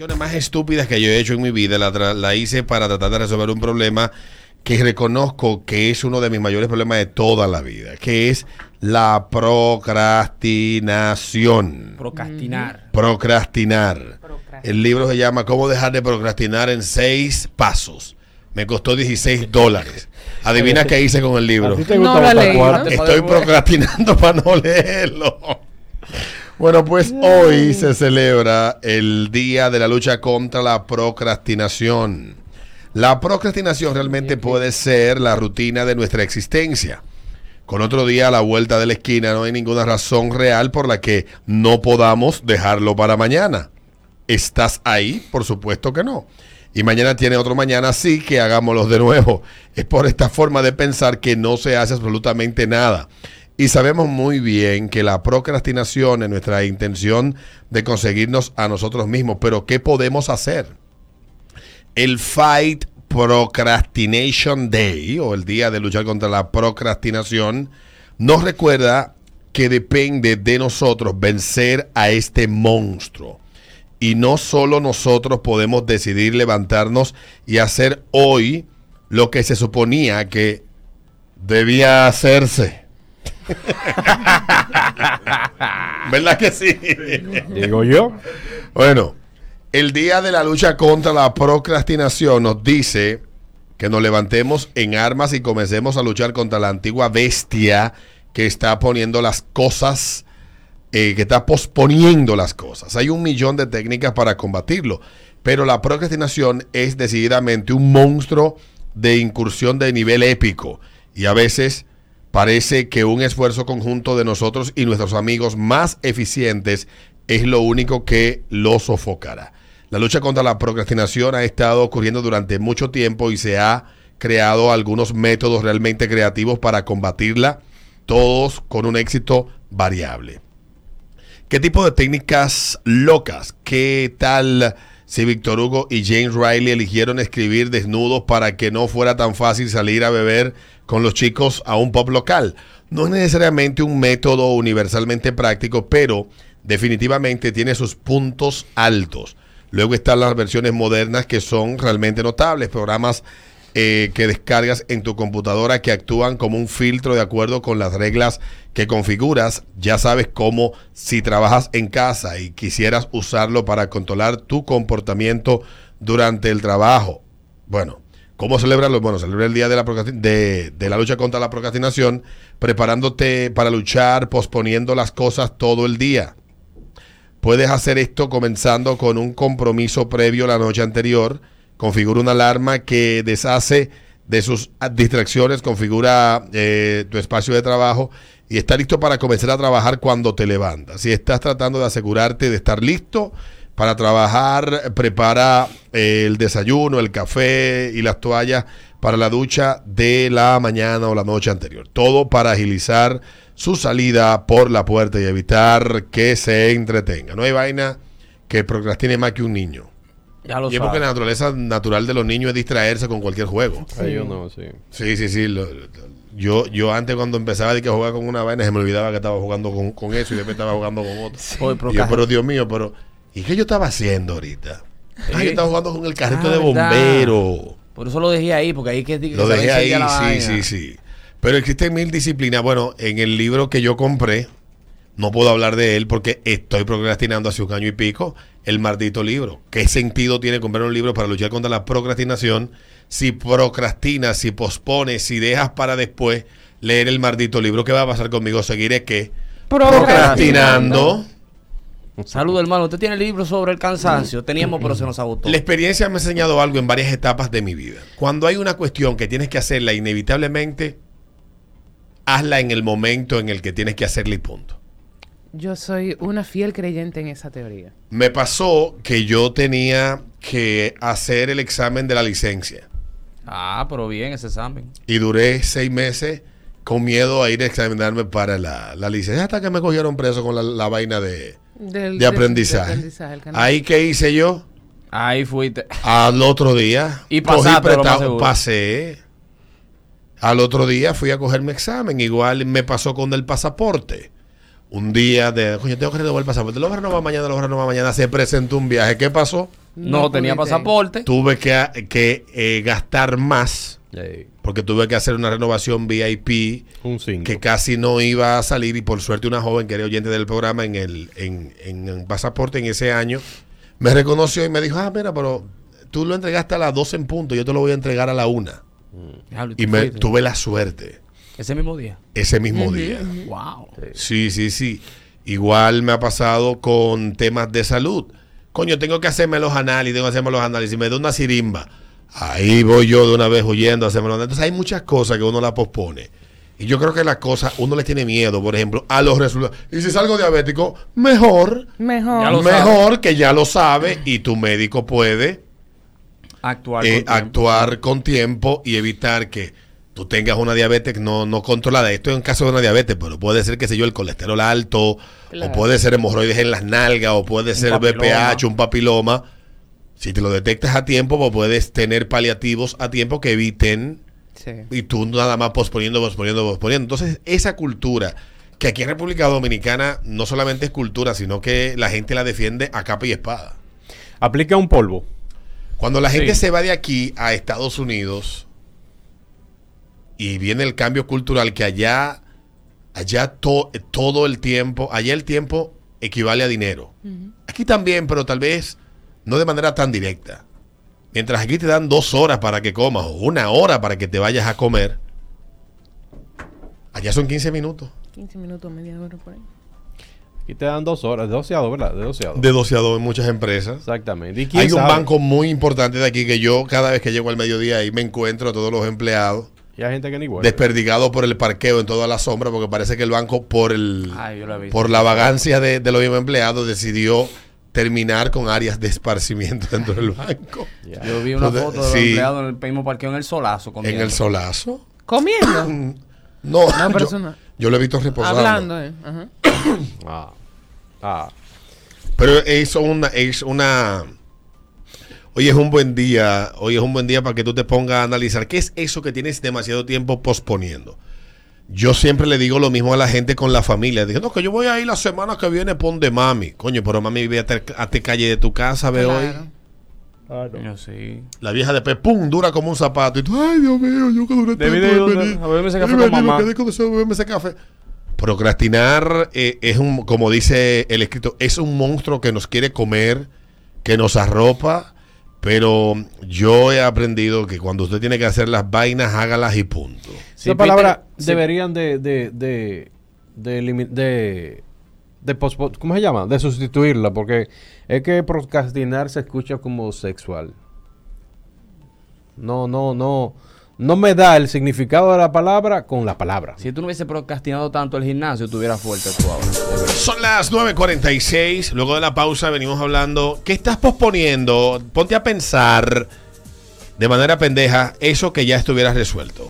acciones más estúpidas que yo he hecho en mi vida la, la hice para tratar de resolver un problema que reconozco que es uno de mis mayores problemas de toda la vida, que es la procrastinación. Procrastinar. Procrastinar. El libro se llama Cómo dejar de procrastinar en seis pasos. Me costó 16 dólares. Adivina qué hice con el libro. Estoy procrastinando para no leerlo. Bueno, pues hoy se celebra el Día de la Lucha contra la Procrastinación. La procrastinación realmente puede ser la rutina de nuestra existencia. Con otro día a la vuelta de la esquina no hay ninguna razón real por la que no podamos dejarlo para mañana. ¿Estás ahí? Por supuesto que no. Y mañana tiene otro mañana, sí que hagámoslo de nuevo. Es por esta forma de pensar que no se hace absolutamente nada. Y sabemos muy bien que la procrastinación es nuestra intención de conseguirnos a nosotros mismos. Pero ¿qué podemos hacer? El Fight Procrastination Day, o el día de luchar contra la procrastinación, nos recuerda que depende de nosotros vencer a este monstruo. Y no solo nosotros podemos decidir levantarnos y hacer hoy lo que se suponía que debía hacerse. ¿Verdad que sí? Digo yo. Bueno, el día de la lucha contra la procrastinación nos dice que nos levantemos en armas y comencemos a luchar contra la antigua bestia que está poniendo las cosas, eh, que está posponiendo las cosas. Hay un millón de técnicas para combatirlo, pero la procrastinación es decididamente un monstruo de incursión de nivel épico y a veces parece que un esfuerzo conjunto de nosotros y nuestros amigos más eficientes es lo único que lo sofocará. La lucha contra la procrastinación ha estado ocurriendo durante mucho tiempo y se ha creado algunos métodos realmente creativos para combatirla, todos con un éxito variable. ¿Qué tipo de técnicas locas? ¿Qué tal si Víctor Hugo y James Riley eligieron escribir desnudos para que no fuera tan fácil salir a beber con los chicos a un pub local? No es necesariamente un método universalmente práctico, pero definitivamente tiene sus puntos altos. Luego están las versiones modernas que son realmente notables, programas eh, que descargas en tu computadora que actúan como un filtro de acuerdo con las reglas que configuras. Ya sabes cómo si trabajas en casa y quisieras usarlo para controlar tu comportamiento durante el trabajo. Bueno, ¿cómo celebrarlo? Bueno, celebra el día de la, de la lucha contra la procrastinación, preparándote para luchar, posponiendo las cosas todo el día. Puedes hacer esto comenzando con un compromiso previo la noche anterior. Configura una alarma que deshace de sus distracciones, configura eh, tu espacio de trabajo y está listo para comenzar a trabajar cuando te levantas. Si estás tratando de asegurarte de estar listo para trabajar, prepara eh, el desayuno, el café y las toallas para la ducha de la mañana o la noche anterior. Todo para agilizar su salida por la puerta y evitar que se entretenga. No hay vaina que procrastine más que un niño. Ya lo Y es porque la naturaleza natural de los niños es distraerse con cualquier juego. Ay, yo no, sí. Sí, sí, sí. lo- lo- yo, yo antes cuando empezaba de que jugar con una vaina se me olvidaba que estaba jugando con, con eso y después estaba jugando con otro. Oye, Y yo, pero Dios mío, pero ¿y qué yo estaba haciendo ahorita? Ah, yo estaba jugando con el carrito Ah, de ¿verdad? bombero. Por eso lo dejé ahí, porque ahí que que Lo dejé ahí, sí, sí, sí. Pero existen mil disciplinas. Bueno, en el libro que yo compré, no puedo hablar de él porque estoy procrastinando hace un año y pico el maldito libro. ¿Qué sentido tiene comprar un libro para luchar contra la procrastinación si procrastinas, si pospones, si dejas para después leer el maldito libro? ¿Qué va a pasar conmigo? Seguiré que procrastinando. Saludos, hermano. ¿Usted tiene el libro sobre el cansancio? Teníamos, pero se nos agotó. La experiencia me ha enseñado algo en varias etapas de mi vida. Cuando hay una cuestión que tienes que hacerla inevitablemente, hazla en el momento en el que tienes que hacerla y punto. Yo soy una fiel creyente en esa teoría. Me pasó que yo tenía que hacer el examen de la licencia Ah, pero bien ese examen. y duré seis meses con miedo a ir a examinarme para la, la licencia hasta que me cogieron preso con la, la vaina de, Del- de aprendizaje. Ahí que hice yo Ahí fuiste. al otro día Y cogí pasaste, seguro. pasé. Al otro día fui a coger mi examen. Igual me pasó con el pasaporte. Un día de, coño, tengo que renovar el pasaporte. Lo voy a renovar mañana, lo voy a renovar mañana. Se presentó un viaje. ¿Qué pasó? No, tenía pasaporte. Tuve que, que, eh, gastar más Ey, porque tuve que hacer una renovación VIP un 5. que casi no iba a salir y por suerte una joven que era oyente del programa en el en, en, en pasaporte en ese año me reconoció y me dijo, ah, mira, pero tú lo entregaste a las 12 en punto, yo te lo voy a entregar a la una. Diablo, Y me tuve la suerte Ese mismo día. ese mismo día. Wow. Sí, sí, sí. Igual me ha pasado con temas de salud. Coño, tengo que hacerme los análisis, tengo que hacerme los análisis. Me da una sirimba. Ahí voy yo de una vez huyendo a hacerme los análisis. Entonces hay muchas cosas que uno la pospone. Y yo creo que las cosas, uno le tiene miedo, por ejemplo, a los resultados. Y si salgo diabético, mejor. Mejor. Mejor que ya lo sabe y tu médico puede Actuar. eh, con tiempo. actuar con tiempo y evitar que tú tengas una diabetes no, no controlada. Esto es en caso de una diabetes, pero puede ser, qué sé yo, el colesterol alto, Claro. o puede ser hemorroides en las nalgas, o puede ser papiloma. BPH, un papiloma. Si te lo detectas a tiempo, pues puedes tener paliativos a tiempo que eviten Sí. y tú nada más posponiendo, posponiendo, posponiendo. Entonces, esa cultura, que aquí en República Dominicana no solamente es cultura, sino que la gente la defiende a capa y espada. Aplica un polvo. Cuando la gente Sí. se va de aquí a Estados Unidos y viene el cambio cultural que allá, allá to- todo el tiempo, allá el tiempo equivale a dinero. Aquí también, pero tal vez no de manera tan directa. Mientras aquí te dan dos horas para que comas o una hora para que te vayas a comer, allá son 15 minutos. 15 minutos, media hora por ahí. Aquí te dan dos horas, de doceado, ¿verdad? De doceado. De 12 a 2 en muchas empresas. Exactamente. ¿Y quién Hay un banco muy importante de aquí que yo cada vez que llego al mediodía ahí me encuentro a todos los empleados. Y hay gente que ni vuelve. desperdigado por el parqueo en toda la sombra, porque parece que el banco, por el Ay, yo lo he visto. por la vagancia de, de los mismos empleados, decidió terminar con áreas de esparcimiento dentro del banco. Yo vi una Entonces, foto de los sí. empleados en el mismo parqueo en el solazo. En comiendo. el solazo. Comiendo. No, No, yo, yo lo he visto reposando. Hablando, eh. Ajá. Ah. Ah. Pero es una, es una. Hoy es un buen día. Hoy es un buen día para que tú te pongas a analizar qué es eso que tienes demasiado tiempo posponiendo. Yo siempre le digo lo mismo a la gente con la familia. Digo, no, que yo voy a ir la semana que viene pon de mami. Coño, pero mami vive a te, calle de tu casa, ve hoy. Claro. Coño, sí. La vieja después, pum, dura como un zapato. Y tú, ay, Dios mío, yo que duré Debí tanto de- en venir. a beberme ese café con mamá. beberme ese café. Procrastinar eh, es un, como dice el escrito, es un monstruo que nos quiere comer, que nos arropa, pero yo he aprendido que cuando usted tiene que hacer las vainas, hágalas y punto. Sí, Esa palabra Peter, sí. deberían de de de de, de, ¿cómo se llama? De sustituirla porque es que procrastinar se escucha como sexual. No, no, no. No me da el significado de la palabra con la palabra. Si tú no hubiese procrastinado tanto el gimnasio, estuvieras fuerte tú ahora. Son las 9.46, luego de la pausa venimos hablando, ¿qué estás posponiendo? Ponte a pensar de manera pendeja eso que ya estuvieras resuelto.